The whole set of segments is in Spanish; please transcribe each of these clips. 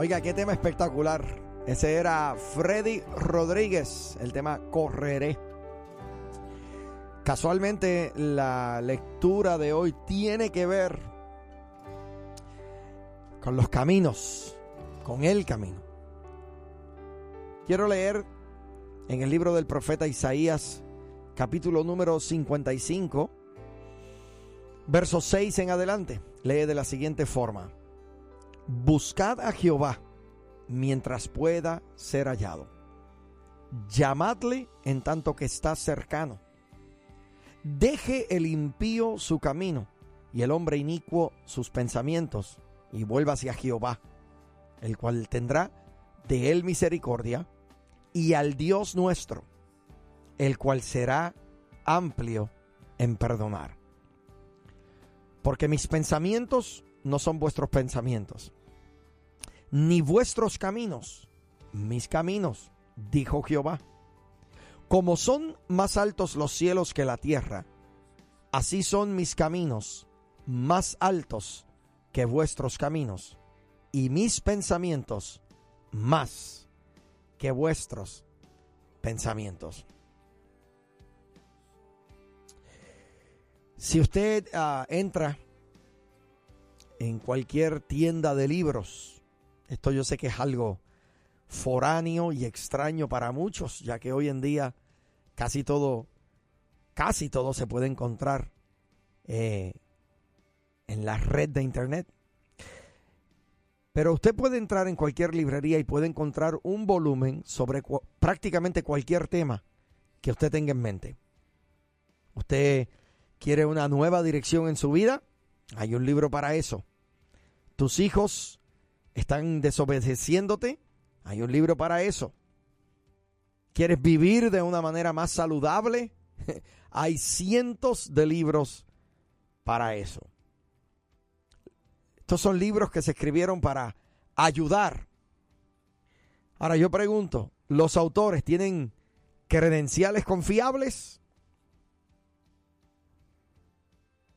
Oiga, qué tema espectacular. Ese era Freddy Rodríguez, el tema Correré. Casualmente la lectura de hoy tiene que ver con los caminos, con el camino. Quiero leer en el libro del profeta Isaías, capítulo número 55, verso 6 en adelante. Lee de la siguiente forma. Buscad a Jehová mientras pueda ser hallado. Llamadle en tanto que está cercano. Deje el impío su camino y el hombre inicuo sus pensamientos y vuelva hacia Jehová, el cual tendrá de él misericordia, y al Dios nuestro, el cual será amplio en perdonar. Porque mis pensamientos no son vuestros pensamientos, ni vuestros caminos, mis caminos, dijo Jehová. Como son más altos los cielos que la tierra, así son mis caminos más altos que vuestros caminos, y mis pensamientos más que vuestros pensamientos. Si usted uh, entra en cualquier tienda de libros, esto yo sé que es algo foráneo y extraño para muchos, ya que hoy en día casi todo, casi todo se puede encontrar eh, en la red de internet. Pero usted puede entrar en cualquier librería y puede encontrar un volumen sobre prácticamente cualquier tema que usted tenga en mente. Usted quiere una nueva dirección en su vida, hay un libro para eso. Tus hijos están desobedeciéndote, hay un libro para eso. ¿Quieres vivir de una manera más saludable? hay cientos de libros para eso. Estos son libros que se escribieron para ayudar. Ahora yo pregunto, ¿los autores tienen credenciales confiables?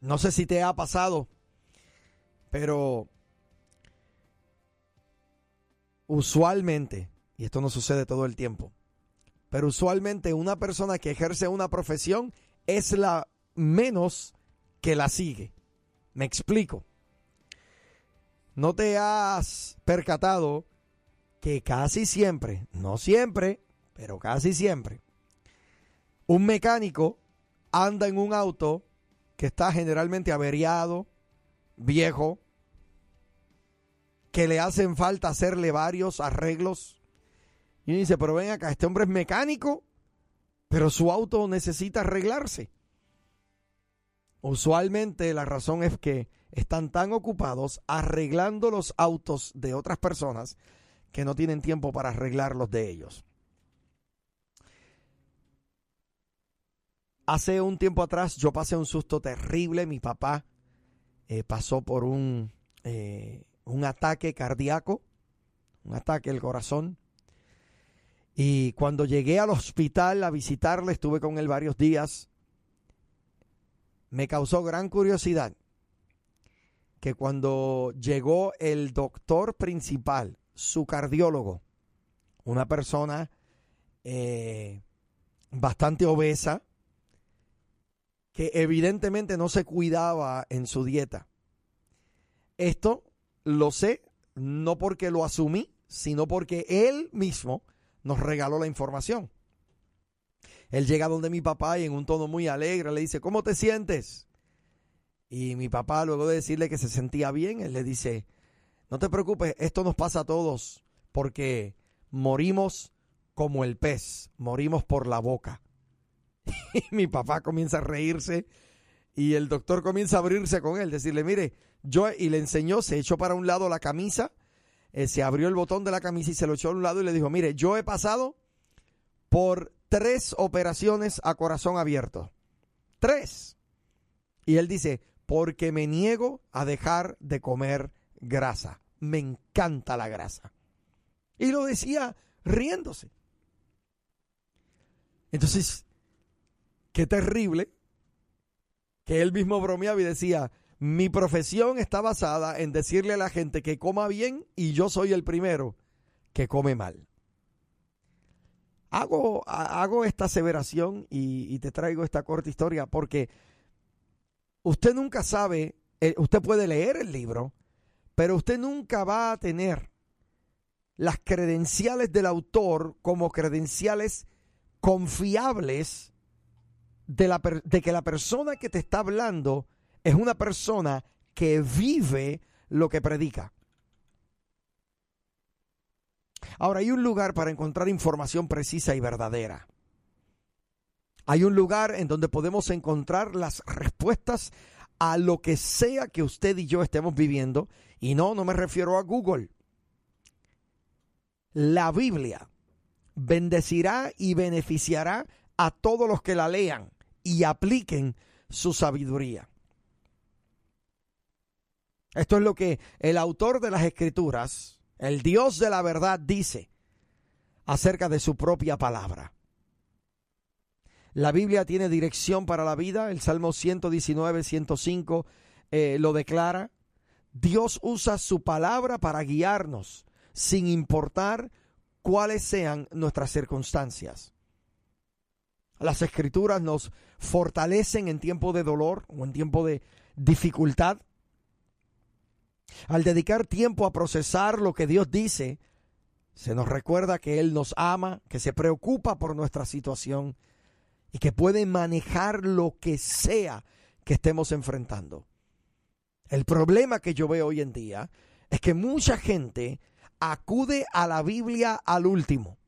No sé si te ha pasado, pero usualmente, y esto no sucede todo el tiempo, pero usualmente una persona que ejerce una profesión es la menos que la sigue. Me explico. ¿No te has percatado que casi siempre, no siempre, pero casi siempre, un mecánico anda en un auto que está generalmente averiado, viejo, que le hacen falta hacerle varios arreglos? Y uno dice, pero ven acá, este hombre es mecánico, pero su auto necesita arreglarse. Usualmente la razón es que están tan ocupados arreglando los autos de otras personas que no tienen tiempo para arreglar los de ellos. Hace un tiempo atrás yo pasé un susto terrible. Mi papá eh, pasó por un, eh, un ataque cardíaco, un ataque al corazón. Y cuando llegué al hospital a visitarle, estuve con él varios días, me causó gran curiosidad que cuando llegó el doctor principal, su cardiólogo, una persona eh, bastante obesa, que evidentemente no se cuidaba en su dieta. Esto lo sé no porque lo asumí, sino porque él mismo nos regaló la información. Él llega donde mi papá y en un tono muy alegre le dice, ¿cómo te sientes? Y mi papá, luego de decirle que se sentía bien, él le dice, no te preocupes, esto nos pasa a todos porque morimos como el pez, morimos por la boca. Y mi papá comienza a reírse y el doctor comienza a abrirse con él, decirle, mire, yo, y le enseñó, se echó para un lado la camisa, eh, se abrió el botón de la camisa y se lo echó a un lado y le dijo, mire, yo he pasado por tres operaciones a corazón abierto. Tres. Y él dice, porque me niego a dejar de comer grasa. Me encanta la grasa. Y lo decía riéndose. Entonces, qué terrible que él mismo bromeaba y decía, mi profesión está basada en decirle a la gente que coma bien y yo soy el primero que come mal. Hago, hago esta aseveración y, te traigo esta corta historia porque usted nunca sabe, eh, usted puede leer el libro, pero usted nunca va a tener las credenciales del autor como credenciales confiables de, la, de que la persona que te está hablando es una persona que vive lo que predica. Ahora, hay un lugar para encontrar información precisa y verdadera. Hay un lugar en donde podemos encontrar las respuestas a lo que sea que usted y yo estemos viviendo. Y no, no me refiero a Google. La Biblia bendecirá y beneficiará a todos los que la lean y apliquen su sabiduría. Esto es lo que el autor de las escrituras, el Dios de la verdad, dice acerca de su propia palabra. La Biblia tiene dirección para la vida, el Salmo 119, 105 eh, lo declara. Dios usa su palabra para guiarnos, sin importar cuáles sean nuestras circunstancias. Las escrituras nos fortalecen en tiempo de dolor o en tiempo de dificultad. Al dedicar tiempo a procesar lo que Dios dice, se nos recuerda que Él nos ama, que se preocupa por nuestra situación y que puede manejar lo que sea que estemos enfrentando. El problema que yo veo hoy en día es que mucha gente acude a la Biblia al último.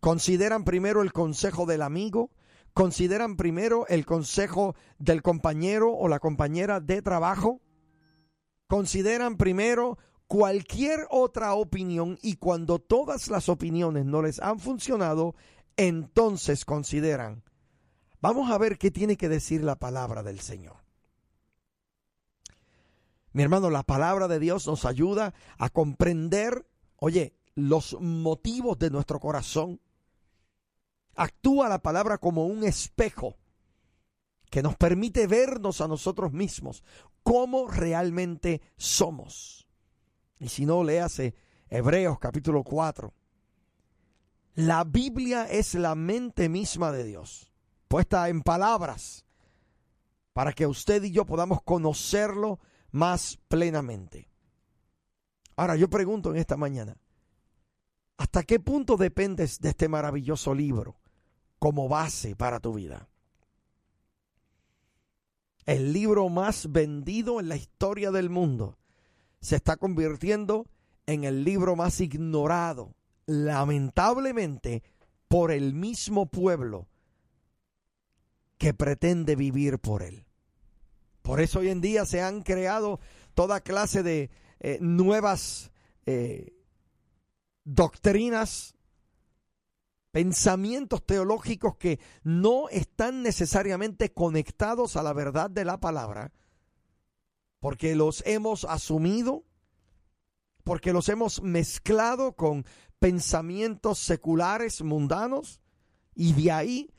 Consideran primero el consejo del amigo, consideran primero el consejo del compañero o la compañera de trabajo, consideran primero cualquier otra opinión y cuando todas las opiniones no les han funcionado, entonces consideran, vamos a ver qué tiene que decir la palabra del Señor. Mi hermano, la palabra de Dios nos ayuda a comprender, oye, los motivos de nuestro corazón, actúa la palabra como un espejo que nos permite vernos a nosotros mismos como realmente somos. Y si no, léase Hebreos capítulo 4. La Biblia es la mente misma de Dios, puesta en palabras, para que usted y yo podamos conocerlo más plenamente. Ahora yo pregunto en esta mañana, ¿hasta qué punto dependes de este maravilloso libro? como base para tu vida. El libro más vendido en la historia del mundo se está convirtiendo en el libro más ignorado, lamentablemente, por el mismo pueblo que pretende vivir por él. Por eso hoy en día se han creado toda clase de eh, nuevas eh, doctrinas pensamientos teológicos que no están necesariamente conectados a la verdad de la palabra, porque los hemos asumido, porque los hemos mezclado con pensamientos seculares, mundanos, y de ahí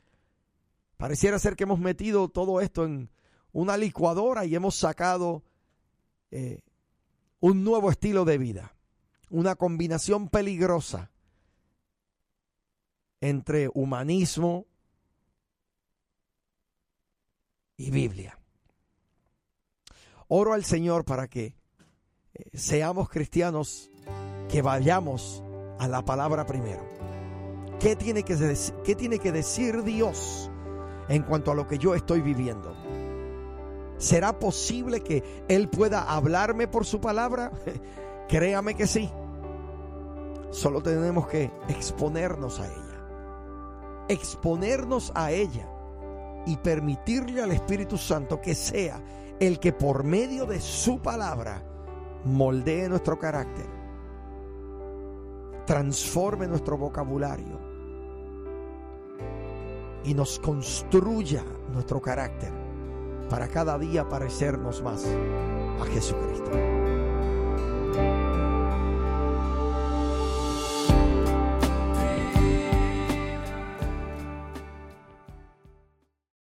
pareciera ser que hemos metido todo esto en una licuadora y hemos sacado eh, un nuevo estilo de vida, una combinación peligrosa entre humanismo y Biblia. Oro al Señor para que eh, seamos cristianos que vayamos a la palabra primero. ¿Qué tiene, que ¿Qué tiene que decir Dios en cuanto a lo que yo estoy viviendo? ¿Será posible que Él pueda hablarme por su palabra? Créame que sí. Solo tenemos que exponernos a ella exponernos a ella y permitirle al Espíritu Santo que sea el que por medio de su palabra moldee nuestro carácter, transforme nuestro vocabulario y nos construya nuestro carácter para cada día parecernos más a Jesucristo.